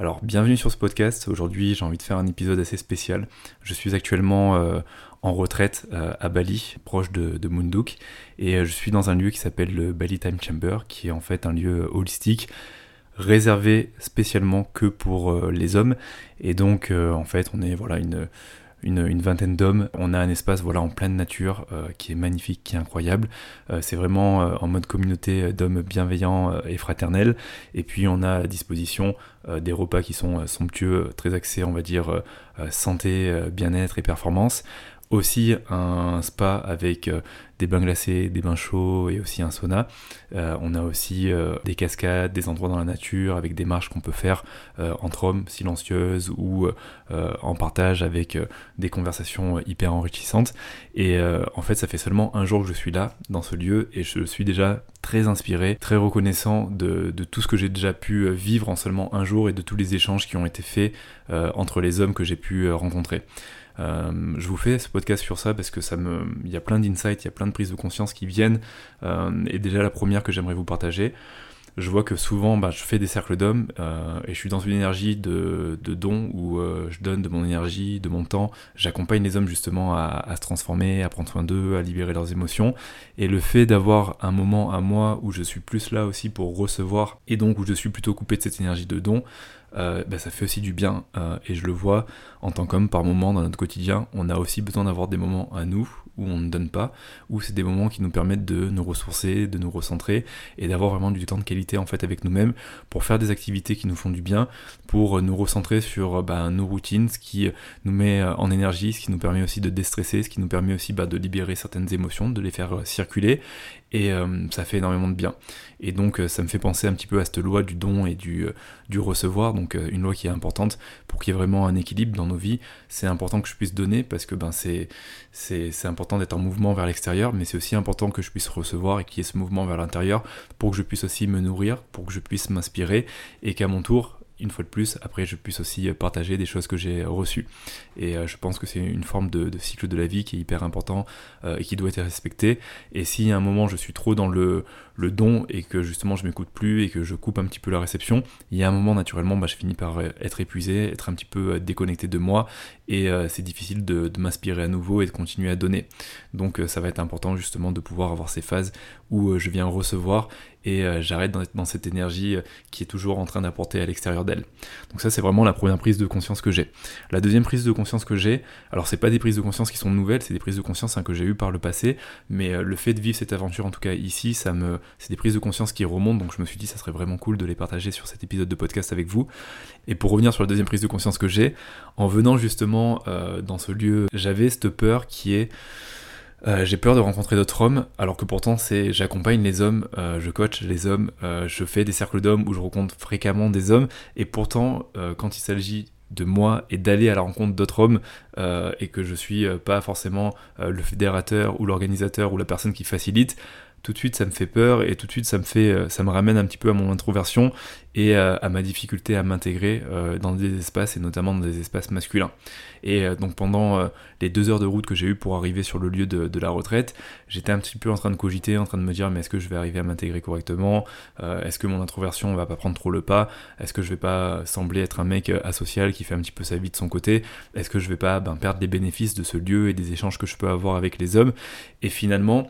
Alors, bienvenue sur ce podcast. Aujourd'hui, j'ai envie de faire un épisode assez spécial. Je suis actuellement euh, en retraite euh, à Bali, proche de, Munduk, et euh, je suis dans un lieu qui s'appelle le Bali Time Chamber, qui est en fait un lieu holistique réservé spécialement que pour les hommes. Et donc, en fait, on est voilà une une, vingtaine d'hommes. On a un espace voilà en pleine nature qui est magnifique, qui est incroyable. c'est vraiment en mode communauté d'hommes bienveillants et fraternels. Et puis on a à disposition des repas qui sont somptueux, très axés on va dire santé, bien-être et performance aussi un spa avec euh, des bains glacés, des bains chauds et aussi un sauna. Euh, on a aussi euh, des cascades, des endroits dans la nature avec des marches qu'on peut faire entre hommes silencieuses ou en partage avec des conversations hyper enrichissantes. Et en fait, ça fait seulement un jour que je suis là, dans ce lieu, et je suis déjà très inspiré, très reconnaissant de, de tout ce que j'ai déjà pu vivre en seulement un jour et de tous les échanges qui ont été faits entre les hommes que j'ai pu rencontrer. Euh, je vous fais ce podcast sur ça parce que ça me, il y a plein d'insights, il y a plein de prises de conscience qui viennent. Euh, et déjà la première que j'aimerais vous partager, je vois que souvent bah, je fais des cercles d'hommes euh, et je suis dans une énergie de, de don où je donne de mon énergie, de mon temps. J'accompagne les hommes justement à, à, se transformer, à prendre soin d'eux, à libérer leurs émotions. Et le fait d'avoir un moment à moi où je suis plus là aussi pour recevoir et donc où je suis plutôt coupé de cette énergie de don, euh, bah, ça fait aussi du bien. Euh, et je le vois en tant qu'homme par moment dans notre quotidien, on a aussi besoin d'avoir des moments à nous où on ne donne pas, où c'est des moments qui nous permettent de nous ressourcer, de nous recentrer et d'avoir vraiment du temps de qualité en fait avec nous-mêmes pour faire des activités qui nous font du bien, pour nous recentrer sur bah, nos routines, ce qui nous met euh, en énergie, ce qui nous permet aussi de déstresser, ce qui nous permet aussi bah, de libérer certaines émotions, de les faire circuler et ça fait énormément de bien. Et donc ça me fait penser un petit peu à cette loi du don et du, du recevoir, donc euh, une loi qui est importante pour qu'il y ait vraiment un équilibre dans nos vies. C'est important que je puisse donner parce que ben, c'est, important d'être en mouvement vers l'extérieur, mais c'est aussi important que je puisse recevoir et qu'il y ait ce mouvement vers l'intérieur pour que je puisse aussi me nourrir, pour que je puisse m'inspirer et qu'à mon tour, une fois de plus, après je puisse aussi partager des choses que j'ai reçues. Et euh, je pense que c'est une forme de, cycle de la vie qui est hyper important euh, et qui doit être respecté. Et si à un moment je suis trop dans le, le don et que justement je m'écoute plus et que je coupe un petit peu la réception, il y a un moment naturellement bah, je finis par euh, être épuisé, être un petit peu déconnecté de moi et c'est difficile de, m'inspirer à nouveau et de continuer à donner. Donc ça va être important justement de pouvoir avoir ces phases où je viens recevoir et euh, j'arrête d'être dans cette énergie euh, qui est toujours en train d'apporter à l'extérieur d'elle. Donc ça c'est vraiment la première prise de conscience que j'ai. La deuxième prise de conscience que j'ai, alors c'est pas des prises de conscience qui sont nouvelles, c'est des prises de conscience hein, que j'ai eues par le passé, mais euh, le fait de vivre cette aventure en tout cas ici, ça me, c'est des prises de conscience qui remontent, donc je me suis dit ça serait vraiment cool de les partager sur cet épisode de podcast avec vous. Et pour revenir sur la deuxième prise de conscience que j'ai, en venant justement dans ce lieu, j'avais cette peur qui est euh, j'ai peur de rencontrer d'autres hommes, alors que pourtant c'est j'accompagne les hommes, euh, je coach les hommes, euh, je fais des cercles d'hommes où je rencontre fréquemment des hommes, et pourtant quand il s'agit de moi et d'aller à la rencontre d'autres hommes et que je suis pas forcément le fédérateur ou l'organisateur ou la personne qui facilite, tout de suite ça me fait peur et tout de suite ça me fait euh, ça me ramène un petit peu à mon introversion et euh, à ma difficulté à m'intégrer euh, dans des espaces et notamment dans des espaces masculins. Et donc pendant les deux heures de route que j'ai eu pour arriver sur le lieu de, la retraite, j'étais un petit peu en train de cogiter, en train de me dire mais est-ce que je vais arriver à m'intégrer correctement? Est-ce que mon introversion va pas prendre trop le pas? Est-ce que je vais pas sembler être un mec asocial qui fait un petit peu sa vie de son côté? Est-ce que je vais pas ben, perdre les bénéfices de ce lieu et des échanges que je peux avoir avec les hommes? Et finalement,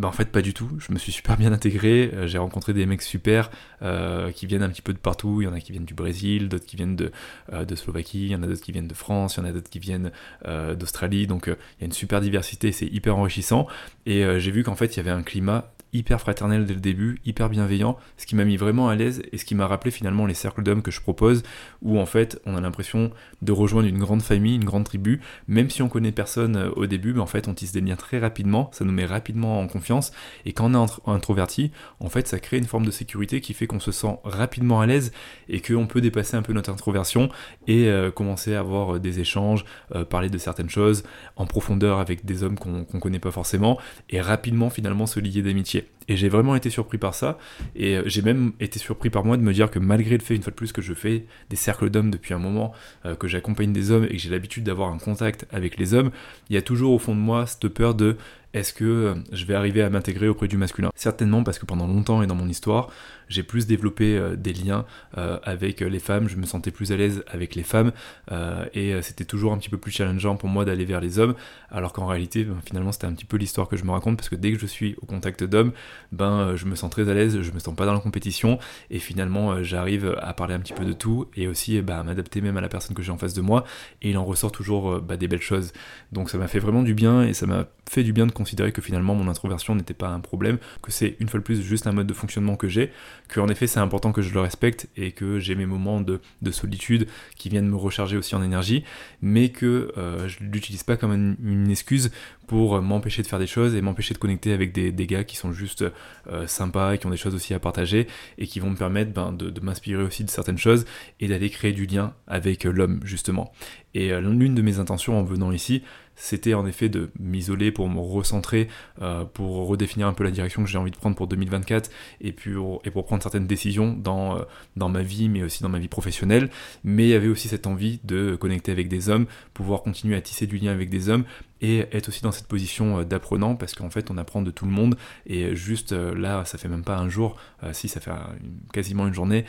bah en fait pas du tout, je me suis super bien intégré, euh, j'ai rencontré des mecs super euh, qui viennent un petit peu de partout, il y en a qui viennent du Brésil, d'autres qui viennent de, euh, de Slovaquie, il y en a d'autres qui viennent de France, il y en a d'autres qui viennent d'Australie, donc il y a une super diversité, c'est hyper enrichissant, et j'ai vu qu'en fait il y avait un climat hyper fraternel dès le début, hyper bienveillant, ce qui m'a mis vraiment à l'aise et ce qui m'a rappelé finalement les cercles d'hommes que je propose, où en fait on a l'impression de rejoindre une grande famille, une grande tribu, même si on connaît personne euh, au début, mais en fait on tisse des liens très rapidement, ça nous met rapidement en confiance, et quand on est introverti, en fait ça crée une forme de sécurité qui fait qu'on se sent rapidement à l'aise et qu'on peut dépasser un peu notre introversion et euh, commencer à avoir euh, des échanges, parler de certaines choses en profondeur avec des hommes qu'on connaît pas forcément, et rapidement finalement se lier d'amitié. pied. Et j'ai vraiment été surpris par ça. Et euh, j'ai même été surpris par moi de me dire que malgré le fait, une fois de plus, que je fais des cercles d'hommes depuis un moment, euh, que j'accompagne des hommes et que j'ai l'habitude d'avoir un contact avec les hommes, il y a toujours au fond de moi cette peur de est-ce que euh, je vais arriver à m'intégrer auprès du masculin? Certainement parce que pendant longtemps et dans mon histoire, j'ai plus développé des liens avec les femmes, je me sentais plus à l'aise avec les femmes et c'était toujours un petit peu plus challengeant pour moi d'aller vers les hommes, alors qu'en réalité, ben, finalement, c'était un petit peu l'histoire que je me raconte parce que dès que je suis au contact d'hommes, ben je me sens très à l'aise, je me sens pas dans la compétition et finalement j'arrive à parler un petit peu de tout et aussi ben, à m'adapter même à la personne que j'ai en face de moi et il en ressort toujours ben, des belles choses. Donc ça m'a fait vraiment du bien et ça m'a fait du bien de considérer que finalement mon introversion n'était pas un problème, que c'est une fois de plus juste un mode de fonctionnement que j'ai, que en effet c'est important que je le respecte et que j'ai mes moments de, solitude qui viennent me recharger aussi en énergie, mais que euh, je l'utilise pas comme une, excuse pour m'empêcher de faire des choses et m'empêcher de connecter avec des, gars qui sont juste euh, sympas et qui ont des choses aussi à partager et qui vont me permettre ben, de, m'inspirer aussi de certaines choses et d'aller créer du lien avec l'homme justement. Et euh, l'une de mes intentions en venant ici, c'était en effet de m'isoler pour me recentrer, euh, pour redéfinir un peu la direction que j'ai envie de prendre pour 2024 et, puis, et pour prendre certaines décisions dans, euh, dans ma vie, mais aussi dans ma vie professionnelle. Mais il y avait aussi cette envie de connecter avec des hommes, pouvoir continuer à tisser du lien avec des hommes et être aussi dans cette position euh, d'apprenant parce qu'en fait on apprend de tout le monde et juste là ça fait même pas un jour, si ça fait quasiment une journée,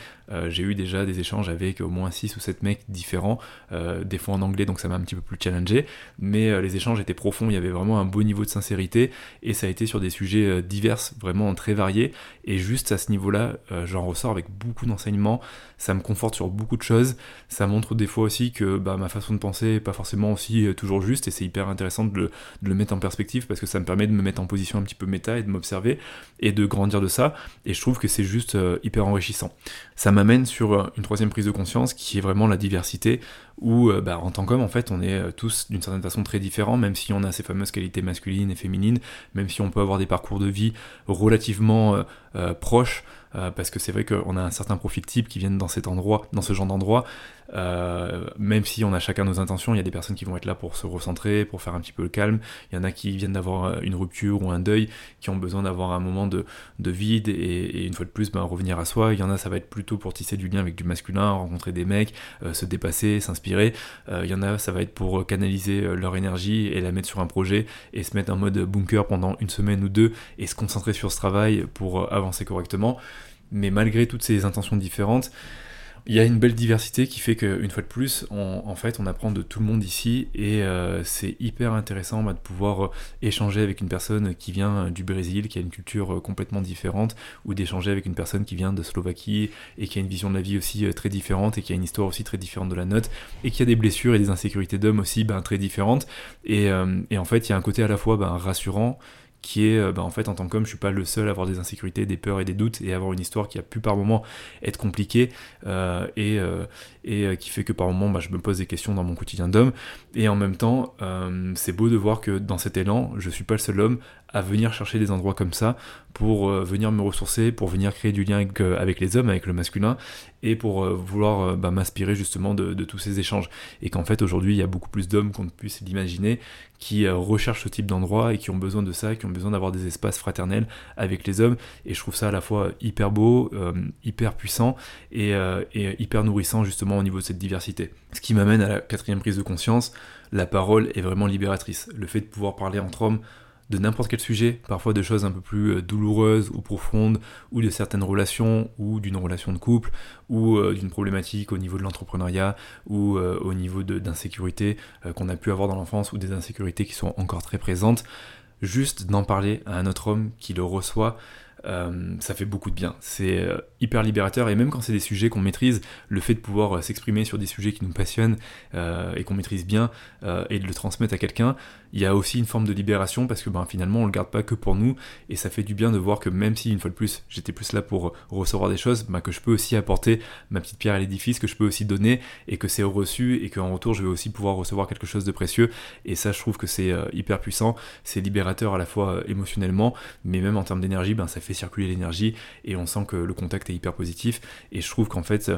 j'ai eu déjà des échanges avec au moins 6 ou 7 mecs différents, des fois en anglais donc ça m'a un petit peu plus challengé, mais les échanges étaient profonds, il y avait vraiment un beau niveau de sincérité et ça a été sur des sujets divers, vraiment très variés. Et juste à ce niveau-là j'en ressors avec beaucoup d'enseignements, ça me conforte sur beaucoup de choses, ça montre des fois aussi que bah, ma façon de penser n'est pas forcément aussi toujours juste et c'est hyper intéressant de le, mettre en perspective parce que ça me permet de me mettre en position un petit peu méta et de m'observer et de grandir de ça. Et je trouve que c'est juste euh, hyper enrichissant. Ça m'amène sur euh, une troisième prise de conscience qui est vraiment la diversité où euh, bah, en tant qu'homme en fait on est tous d'une certaine façon très différents même si on a ces fameuses qualités masculines et féminines même si on peut avoir des parcours de vie relativement proches parce que c'est vrai qu'on a un certain profil type qui viennent dans cet endroit dans ce genre d'endroit euh, même si on a chacun nos intentions, il y a des personnes qui vont être là pour se recentrer, pour faire un petit peu le calme. Il y en a qui viennent d'avoir euh, une rupture ou un deuil, qui ont besoin d'avoir un moment de, vide et, une fois de plus ben, revenir à soi. Il y en a, ça va être plutôt pour tisser du lien avec du masculin, rencontrer des mecs, euh, se dépasser, s'inspirer. il y en a, ça va être pour canaliser leur énergie et la mettre sur un projet et se mettre en mode bunker pendant une semaine ou deux et se concentrer sur ce travail pour avancer correctement. Mais malgré toutes ces intentions différentes, il y a une belle diversité qui fait qu'une fois de plus, on, en fait, on apprend de tout le monde ici et euh, c'est hyper intéressant bah, de pouvoir euh, échanger avec une personne qui vient du Brésil, qui a une culture euh, complètement différente, ou d'échanger avec une personne qui vient de Slovaquie et qui a une vision de la vie aussi très différente et qui a une histoire aussi très différente de la nôtre et qui a des blessures et des insécurités d'hommes aussi ben, très différentes. Et, en fait, il y a un côté à la fois ben, rassurant qui est, euh, bah, en fait, en tant qu'homme, je suis pas le seul à avoir des insécurités, des peurs et des doutes, et avoir une histoire qui a pu par moments être compliquée, euh, et, euh, qui fait que par moments, bah, je me pose des questions dans mon quotidien d'homme, et en même temps, c'est beau de voir que dans cet élan, je suis pas le seul homme à venir chercher des endroits comme ça pour euh, venir me ressourcer, pour venir créer du lien avec, euh, les hommes, avec le masculin, et pour euh, vouloir bah, m'inspirer justement de, tous ces échanges. Et qu'en fait aujourd'hui il y a beaucoup plus d'hommes qu'on ne puisse l'imaginer qui recherchent ce type d'endroit et qui ont besoin de ça, qui ont besoin d'avoir des espaces fraternels avec les hommes. Et je trouve ça à la fois hyper beau, hyper puissant et hyper nourrissant justement au niveau de cette diversité. Ce qui m'amène à la quatrième prise de conscience, la parole est vraiment libératrice. Le fait de pouvoir parler entre hommes, de n'importe quel sujet, parfois de choses un peu plus euh, douloureuses ou profondes, ou de certaines relations, ou d'une relation de couple, ou euh, d'une problématique au niveau de l'entrepreneuriat, ou euh, au niveau d'insécurité qu'on a pu avoir dans l'enfance, ou des insécurités qui sont encore très présentes. Juste d'en parler à un autre homme qui le reçoit, ça fait beaucoup de bien. C'est hyper libérateur et même quand c'est des sujets qu'on maîtrise, le fait de pouvoir s'exprimer sur des sujets qui nous passionnent et qu'on maîtrise bien et de le transmettre à quelqu'un, il y a aussi une forme de libération parce que ben, finalement on le garde pas que pour nous. Et ça fait du bien de voir que même si une fois de plus j'étais plus là pour recevoir des choses, ben, que je peux aussi apporter ma petite pierre à l'édifice, que je peux aussi donner et que c'est reçu et qu'en retour je vais aussi pouvoir recevoir quelque chose de précieux. Et ça je trouve que c'est hyper puissant, c'est libérateur à la fois émotionnellement mais même en termes d'énergie, ben, ça fait circuler l'énergie et on sent que le contact est hyper positif. Et je trouve qu'en fait,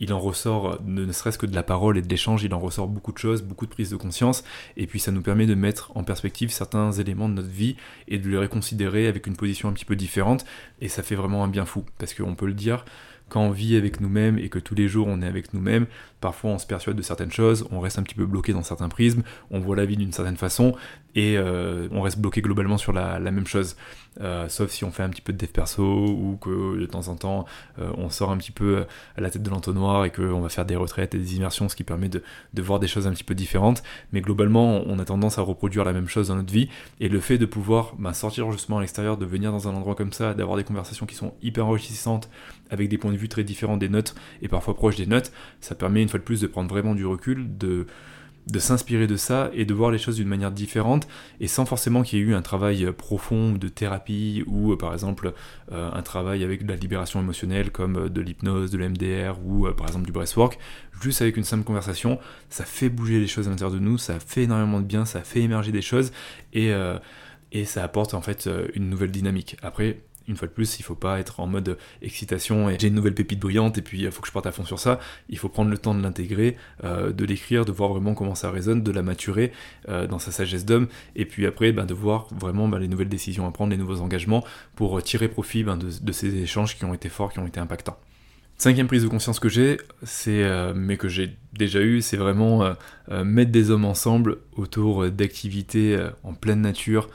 il en ressort, ne serait-ce que de la parole et de l'échange, il en ressort beaucoup de choses, beaucoup de prise de conscience, et puis ça nous permet de mettre en perspective certains éléments de notre vie et de les réconsidérer avec une position un petit peu différente, et ça fait vraiment un bien fou, parce qu'on peut le dire, quand on vit avec nous-mêmes et que tous les jours on est avec nous-mêmes, parfois on se persuade de certaines choses, on reste un petit peu bloqué dans certains prismes, on voit la vie d'une certaine façon et euh, on reste bloqué globalement sur la, même chose. Euh, sauf si on fait un petit peu de dev perso ou que de temps en temps euh, on sort un petit peu à la tête de l'entonnoir et qu'on va faire des retraites et des immersions, ce qui permet de, voir des choses un petit peu différentes. Mais globalement, on a tendance à reproduire la même chose dans notre vie et le fait de pouvoir bah, sortir justement à l'extérieur, de venir dans un endroit comme ça, d'avoir des conversations qui sont hyper enrichissantes avec des points de vue très différents des notes et parfois proches des notes, ça permet une fois de plus de prendre vraiment du recul, de, de s'inspirer de ça et de voir les choses d'une manière différente et sans forcément qu'il y ait eu un travail profond de thérapie ou euh, par exemple euh, un travail avec de la libération émotionnelle comme euh, de l'hypnose, de l'MDR ou par exemple du breathwork, juste avec une simple conversation, ça fait bouger les choses à l'intérieur de nous, ça fait énormément de bien, ça fait émerger des choses et, et ça apporte en fait une nouvelle dynamique. Après, une fois de plus, il faut pas être en mode excitation et j'ai une nouvelle pépite brillante et puis il faut que je parte à fond sur ça. Il faut prendre le temps de l'intégrer, euh, de l'écrire, de voir vraiment comment ça résonne, de la maturer euh, dans sa sagesse d'homme et puis après ben, de voir vraiment ben, les nouvelles décisions à prendre, les nouveaux engagements pour tirer profit ben, de, ces échanges qui ont été forts, qui ont été impactants. Cinquième prise de conscience que j'ai, c'est euh, mais que j'ai déjà eu, c'est vraiment mettre des hommes ensemble autour d'activités en pleine nature,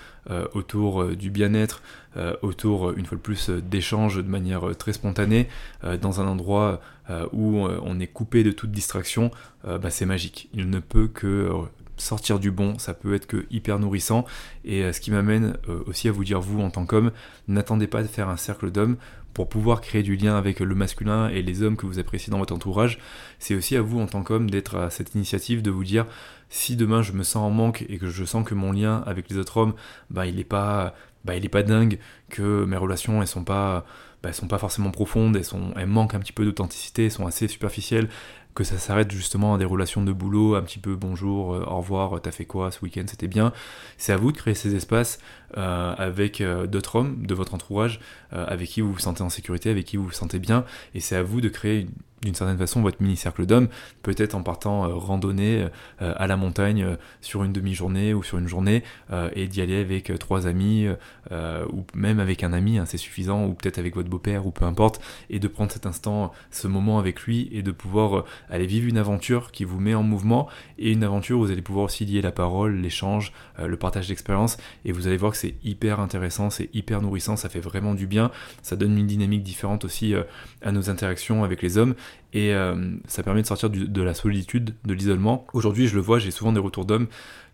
autour du bien-être, euh, autour, une fois de plus, d'échanges de manière très spontanée, euh, dans un endroit euh, où on est coupé de toute distraction, bah, c'est magique. Il ne peut que sortir du bon, ça peut être que hyper nourrissant. Et ce qui m'amène aussi à vous dire, vous, en tant qu'homme, n'attendez pas de faire un cercle d'hommes pour pouvoir créer du lien avec le masculin et les hommes que vous appréciez dans votre entourage. C'est aussi à vous, en tant qu'homme, d'être à cette initiative de vous dire, si demain je me sens en manque et que je sens que mon lien avec les autres hommes, bah, il n'est pas bah, pas dingue que mes relations elles sont pas bah, sont pas forcément profondes, sont, elles manquent un petit peu d'authenticité, elles sont assez superficielles, que ça s'arrête justement à des relations de boulot, un petit peu bonjour, euh, au revoir, t'as fait quoi ce week-end, c'était bien. C'est à vous de créer ces espaces euh, avec euh, d'autres hommes de votre entourage, avec qui vous vous sentez en sécurité, avec qui vous vous sentez bien, et c'est à vous de créer une d'une certaine façon votre mini-cercle d'hommes, peut-être en partant euh, randonner euh, à la montagne euh, sur une demi-journée ou sur une journée et d'y aller avec trois amis ou même avec un ami, hein, c'est suffisant, ou peut-être avec votre beau-père ou peu importe, et de prendre cet instant, ce moment avec lui et de pouvoir aller vivre une aventure qui vous met en mouvement et une aventure où vous allez pouvoir aussi lier la parole, l'échange, le partage d'expérience et vous allez voir que c'est hyper intéressant, c'est hyper nourrissant, ça fait vraiment du bien, ça donne une dynamique différente aussi à nos interactions avec les hommes et euh, ça permet de sortir de la solitude, de l'isolement. Aujourd'hui, je le vois, j'ai souvent des retours d'hommes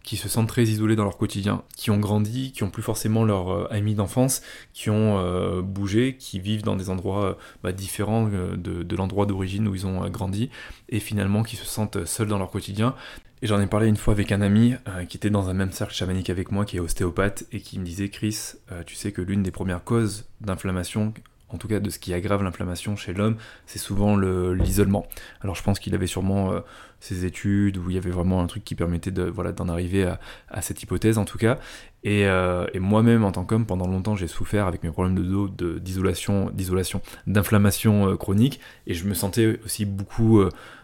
qui se sentent très isolés dans leur quotidien, qui ont grandi, qui ont plus forcément leurs euh, amis d'enfance, qui ont euh, bougé, qui vivent dans des endroits bah, différents de, l'endroit d'origine où ils ont grandi, et finalement qui se sentent seuls dans leur quotidien. Et j'en ai parlé une fois avec un ami qui était dans un même cercle chamanique avec moi, qui est ostéopathe, et qui me disait, Chris, tu sais que l'une des premières causes d'inflammation en tout cas de ce qui aggrave l'inflammation chez l'homme, c'est souvent l'isolement. Alors je pense qu'il avait sûrement euh, ses études où il y avait vraiment un truc qui permettait de voilà d'en arriver à, cette hypothèse en tout cas. Euh, et, moi-même en tant qu'homme, pendant longtemps, j'ai souffert avec mes problèmes de dos, d'isolation, d'isolation, d'inflammation euh, chronique, et je me sentais aussi beaucoup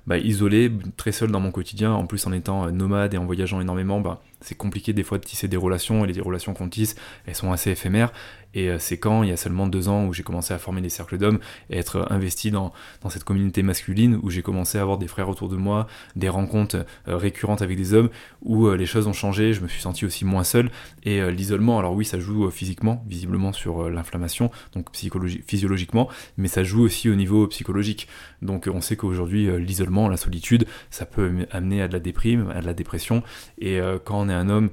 bah, isolé, très seul dans mon quotidien. En plus, en étant nomade et en voyageant énormément, bah, c'est compliqué des fois de tisser des relations, et les relations qu'on tisse, elles sont assez éphémères. Et euh, c'est quand, il y a seulement deux ans, où j'ai commencé à former des cercles d'hommes et être investi dans, dans cette communauté masculine, où j'ai commencé à avoir des frères autour de moi, des rencontres euh, récurrentes avec des hommes, où euh, les choses ont changé, je me suis senti aussi moins seul. Et l'isolement, alors oui, ça joue physiquement, visiblement sur l'inflammation, donc physiologiquement, mais ça joue aussi au niveau psychologique. Donc on sait qu'aujourd'hui, l'isolement, la solitude, ça peut amener à de la déprime, à de la dépression. Et quand on est un homme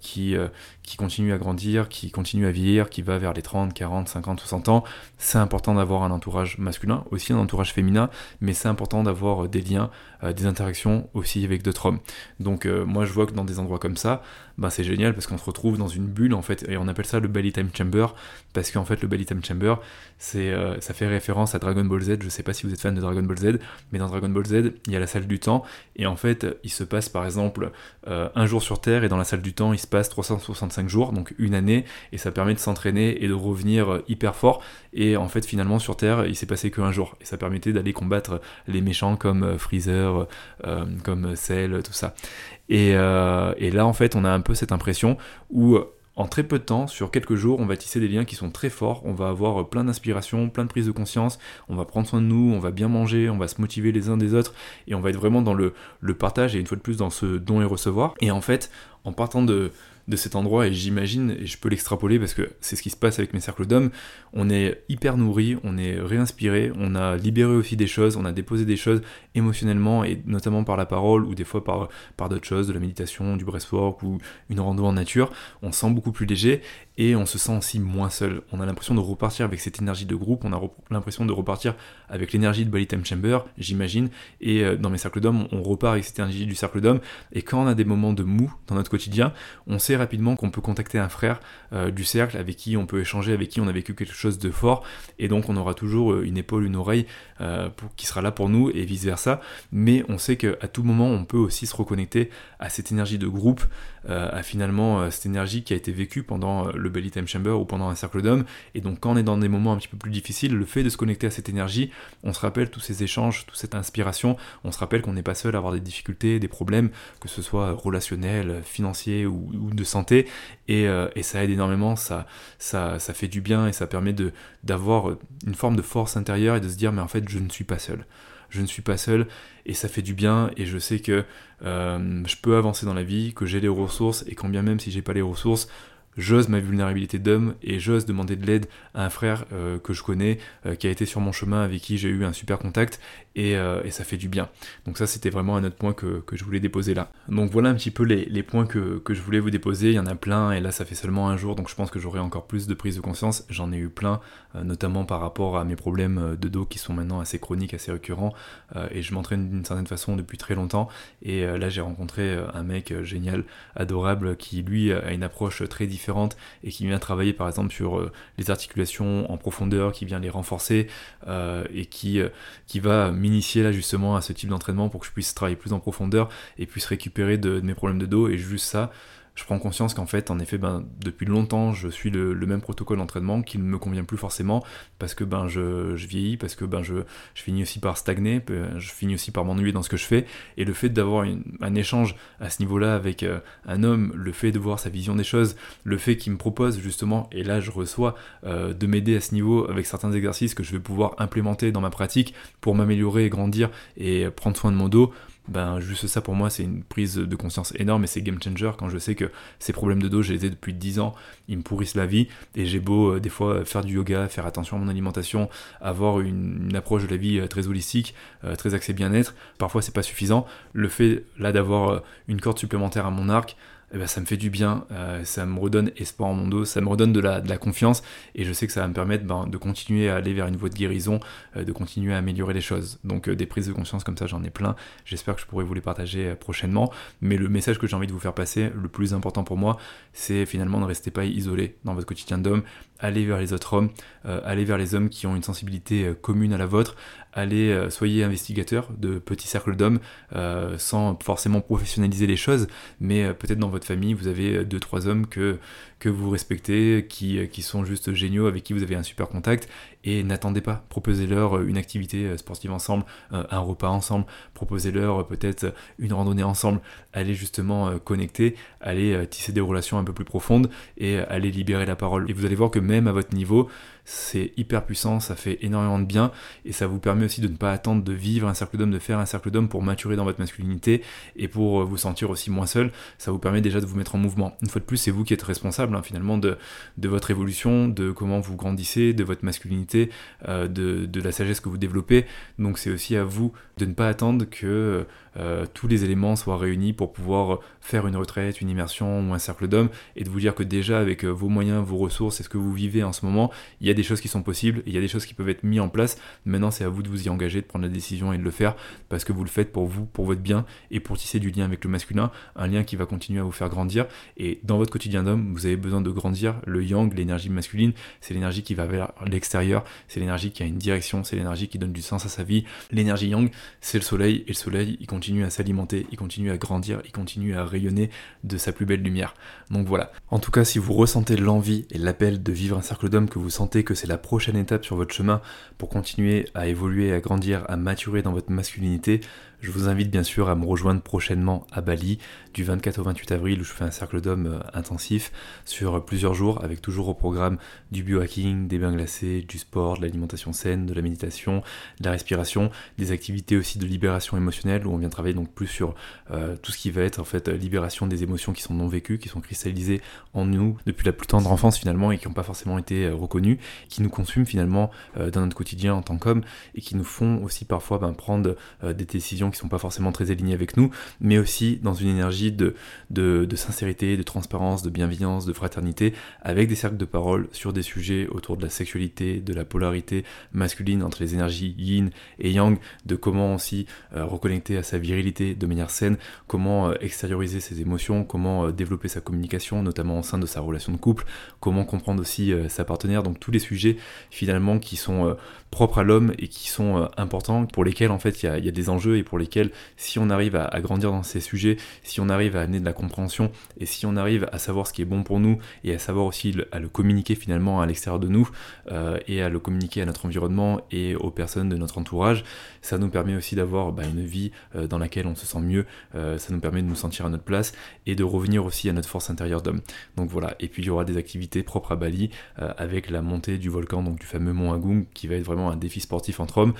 qui, qui continue à grandir, qui continue à vieillir, qui va vers les 30, 40, 50, 60 ans, c'est important d'avoir un entourage masculin, aussi un entourage féminin, mais c'est important d'avoir des liens, des interactions aussi avec d'autres hommes. Donc moi je vois que dans des endroits comme ça, ben, c'est génial parce qu'on se retrouve dans une bulle en fait, et on appelle ça le belly time chamber, parce qu'en fait le belly time chamber, c'est, ça fait référence à Dragon Ball Z, je sais pas si vous êtes fan de Dragon Ball Z, mais dans Dragon Ball Z, il y a la salle du temps, et en fait, il se passe par exemple euh, un jour sur Terre, et dans la salle du temps, il se passe 365 jours, donc une année, et ça permet de s'entraîner et de revenir euh, hyper fort, et en fait, finalement, sur Terre, il s'est passé qu'un jour, et ça permettait d'aller combattre les méchants comme euh, Freezer, comme Cell, tout ça. Et, et, là, en fait, on a un peu cette impression où en très peu de temps, sur quelques jours, on va tisser des liens qui sont très forts, on va avoir euh, plein d'inspiration, plein de prise de conscience, on va prendre soin de nous, on va bien manger, on va se motiver les uns des autres, et on va être vraiment dans le, le partage et une fois de plus dans ce don et recevoir. Et en fait, en partant de, de cet endroit, et j'imagine, et je peux l'extrapoler parce que c'est ce qui se passe avec mes cercles d'hommes, on est hyper nourri, on est réinspiré, on a libéré aussi des choses, on a déposé des choses émotionnellement, et notamment par la parole, ou des fois par, par d'autres choses, de la méditation, du breathwork, ou une rando en nature, on se sent beaucoup plus léger, et on se sent aussi moins seul. On a l'impression de repartir avec cette énergie de groupe, on a l'impression de repartir avec l'énergie de Body Time Chamber, j'imagine, et euh, dans mes cercles d'hommes, on repart avec cette énergie du cercle d'hommes, et quand on a des moments de mou dans notre quotidien, on sait rapidement qu'on peut contacter un frère euh, du cercle avec qui on peut échanger, avec qui on a vécu quelque chose de fort, et donc on aura toujours euh, une épaule, une oreille pour, qui sera là pour nous, et vice-versa, mais on sait qu'à tout moment, on peut aussi se reconnecter à cette énergie de groupe, à finalement cette énergie qui a été vécue pendant le belly time chamber ou pendant un cercle d'hommes. Et donc quand on est dans des moments un petit peu plus difficiles, le fait de se connecter à cette énergie, on se rappelle tous ces échanges, toute cette inspiration, on se rappelle qu'on n'est pas seul à avoir des difficultés, des problèmes, que ce soit relationnels, financiers ou, de santé. Euh, et, ça aide énormément, ça, ça, fait du bien et ça permet de d'avoir une forme de force intérieure et de se dire mais en fait je ne suis pas seul je ne suis pas seul et ça fait du bien et je sais que euh, je peux avancer dans la vie, que j'ai les ressources et quand bien même si j'ai pas les ressources, j'ose ma vulnérabilité d'homme et j'ose demander de l'aide à un frère euh, que je connais, euh, qui a été sur mon chemin, avec qui j'ai eu un super contact, et, euh, et, ça fait du bien. Donc ça, c'était vraiment un autre point que, je voulais déposer là. Donc voilà un petit peu les, points que, je voulais vous déposer, il y en a plein, et là ça fait seulement un jour, donc je pense que j'aurai encore plus de prise de conscience, j'en ai eu plein, notamment par rapport à mes problèmes de dos qui sont maintenant assez chroniques, assez récurrents, et je m'entraîne d'une certaine façon depuis très longtemps, et là j'ai rencontré un mec génial, adorable, qui lui a une approche très différente et qui vient travailler par exemple sur euh, les articulations en profondeur, qui vient les renforcer euh, et qui, euh, qui va m'initier là justement à ce type d'entraînement pour que je puisse travailler plus en profondeur et puisse récupérer de mes problèmes de dos et juste ça je prends conscience qu'en fait, en effet, ben, depuis longtemps, je suis le, même protocole d'entraînement qui ne me convient plus forcément parce que ben, je, vieillis, parce que ben, je, finis aussi par stagner, je finis aussi par m'ennuyer dans ce que je fais. Et le fait d'avoir un échange à ce niveau-là avec euh, un homme, le fait de voir sa vision des choses, le fait qu'il me propose justement, et là je reçois, euh, de m'aider à ce niveau avec certains exercices que je vais pouvoir implémenter dans ma pratique pour m'améliorer et grandir et prendre soin de mon dos ben juste ça pour moi c'est une prise de conscience énorme et c'est game changer quand je sais que ces problèmes de dos je les ai depuis 10 ans, ils me pourrissent la vie et j'ai beau euh, des fois faire du yoga, faire attention à mon alimentation, avoir une, approche de la vie euh, très holistique, euh, très axée bien-être, parfois c'est pas suffisant. Le fait là d'avoir une corde supplémentaire à mon arc, eh ben, ça me fait du bien, euh, ça me redonne espoir en mon dos, ça me redonne de la, de la confiance, et je sais que ça va me permettre ben, de continuer à aller vers une voie de guérison, euh, de continuer à améliorer les choses. Donc euh, des prises de conscience comme ça, j'en ai plein, j'espère que je pourrai vous les partager prochainement, mais le message que j'ai envie de vous faire passer, le plus important pour moi, c'est finalement ne restez pas isolé dans votre quotidien d'homme, allez vers les autres hommes, allez vers les hommes qui ont une sensibilité commune à la vôtre, allez, euh, soyez investigateur de petits cercles d'hommes euh, sans forcément professionnaliser les choses, mais euh, peut-être dans votre famille, vous avez deux, trois hommes que, que vous respectez, qui, qui sont juste géniaux, avec qui vous avez un super contact, et n'attendez pas, proposez-leur une activité sportive ensemble, un repas ensemble, proposez-leur peut-être une randonnée ensemble, allez justement connecter, allez tisser des relations un peu plus profondes et allez libérer la parole. Et vous allez voir que même à votre niveau, c'est hyper puissant, ça fait énormément de bien et ça vous permet aussi de ne pas attendre de vivre un cercle d'hommes, de faire un cercle d'hommes pour maturer dans votre masculinité et pour euh, vous sentir aussi moins seul. Ça vous permet déjà de vous mettre en mouvement. Une fois de plus, c'est vous qui êtes responsable hein, finalement de, votre évolution, de comment vous grandissez, de votre masculinité, euh, de, de la sagesse que vous développez. Donc c'est aussi à vous de ne pas attendre que euh, tous les éléments soient réunis pour pouvoir faire une retraite, une immersion ou un cercle d'hommes et de vous dire que déjà avec euh, vos moyens, vos ressources et ce que vous vivez en ce moment, il y a des choses qui sont possibles, il y a des choses qui peuvent être mises en place. Maintenant, c'est à vous de vous y engager, de prendre la décision et de le faire parce que vous le faites pour vous, pour votre bien et pour tisser du lien avec le masculin, un lien qui va continuer à vous faire grandir. Et dans votre quotidien d'homme, vous avez besoin de grandir. Le yang, l'énergie masculine, c'est l'énergie qui va vers l'extérieur, c'est l'énergie qui a une direction, c'est l'énergie qui donne du sens à sa vie. L'énergie yang, c'est le soleil et le soleil, il continue à s'alimenter, il continue à grandir, il continue à rayonner de sa plus belle lumière. Donc voilà. En tout cas, si vous ressentez l'envie et l'appel de vivre un cercle d'hommes, que vous sentez que c'est la prochaine étape sur votre chemin pour continuer à évoluer, à grandir, à maturer dans votre masculinité, je vous invite bien sûr à me rejoindre prochainement à Bali, du 24 au 28 avril, où je fais un cercle d'hommes euh, intensif sur plusieurs jours, avec toujours au programme du biohacking, des bains glacés, du sport, de l'alimentation saine, de la méditation, de la respiration, des activités aussi de libération émotionnelle, où on vient travailler donc plus sur euh, tout ce qui va être en fait libération des émotions qui sont non vécues, qui sont cristallisées en nous depuis la plus tendre enfance finalement et qui n'ont pas forcément été euh, reconnues, qui nous consument finalement dans notre quotidien en tant qu'homme et qui nous font aussi parfois ben, prendre des décisions qui sont pas forcément très alignés avec nous, mais aussi dans une énergie de, de, sincérité, de transparence, de bienveillance, de fraternité, avec des cercles de parole sur des sujets autour de la sexualité, de la polarité masculine entre les énergies yin et yang, de comment aussi euh, reconnecter à sa virilité de manière saine, comment euh, extérioriser ses émotions, comment euh, développer sa communication, notamment au sein de sa relation de couple, comment comprendre aussi sa partenaire, donc tous les sujets finalement qui sont propres à l'homme et qui sont importants, pour lesquels en fait il y, y a, des enjeux et pour lesquels, si on arrive à, grandir dans ces sujets, si on arrive à amener de la compréhension, et si on arrive à savoir ce qui est bon pour nous, et à savoir aussi à le communiquer finalement à l'extérieur de nous, euh, et à le communiquer à notre environnement et aux personnes de notre entourage, ça nous permet aussi d'avoir bah, une vie euh, dans laquelle on se sent mieux, euh, ça nous permet de nous sentir à notre place, et de revenir aussi à notre force intérieure d'homme. Donc voilà, et puis il y aura des activités propres à Bali, avec la montée du volcan, donc du fameux mont Agung, qui va être vraiment un défi sportif entre hommes,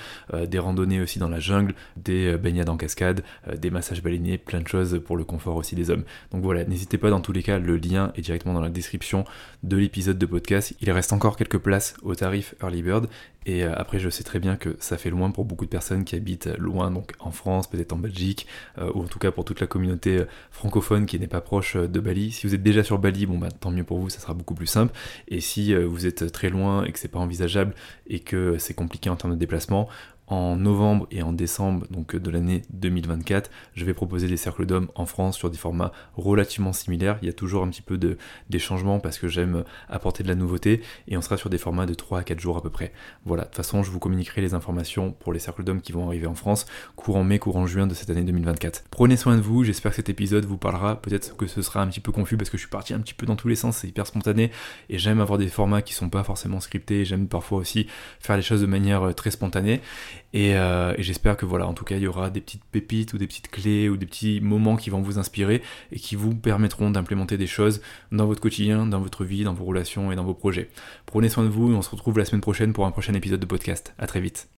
des randonnées aussi dans la jungle, des en cascade, euh, des massages baleiniers, plein de choses pour le confort aussi des hommes. Donc voilà, n'hésitez pas dans tous les cas, le lien est directement dans la description de l'épisode de podcast. Il reste encore quelques places au tarif Early Bird et euh, après, je sais très bien que ça fait loin pour beaucoup de personnes qui habitent loin, donc en France, peut-être en Belgique, euh, ou en tout cas pour toute la communauté francophone qui n'est pas proche de Bali. Si vous êtes déjà sur Bali, bon bah tant mieux pour vous, ça sera beaucoup plus simple. Et si vous êtes très loin et que c'est pas envisageable et que c'est compliqué en termes de déplacement, en novembre et en décembre donc de l'année 2024, je vais proposer des cercles d'hommes en France sur des formats relativement similaires. Il y a toujours un petit peu de, des changements parce que j'aime apporter de la nouveauté et on sera sur des formats de 3 à 4 jours à peu près. Voilà, de toute façon, je vous communiquerai les informations pour les cercles d'hommes qui vont arriver en France courant mai, courant juin de cette année 2024. Prenez soin de vous, j'espère que cet épisode vous parlera. Peut-être que ce sera un petit peu confus parce que je suis parti un petit peu dans tous les sens, c'est hyper spontané et j'aime avoir des formats qui sont pas forcément scriptés, j'aime parfois aussi faire les choses de manière euh, très spontanée. Euh, et, j'espère que voilà, en tout cas, il y aura des petites pépites ou des petites clés ou des petits moments qui vont vous inspirer et qui vous permettront d'implémenter des choses dans votre quotidien, dans votre vie, dans vos relations et dans vos projets. Prenez soin de vous et on se retrouve la semaine prochaine pour un prochain épisode de podcast. À très vite.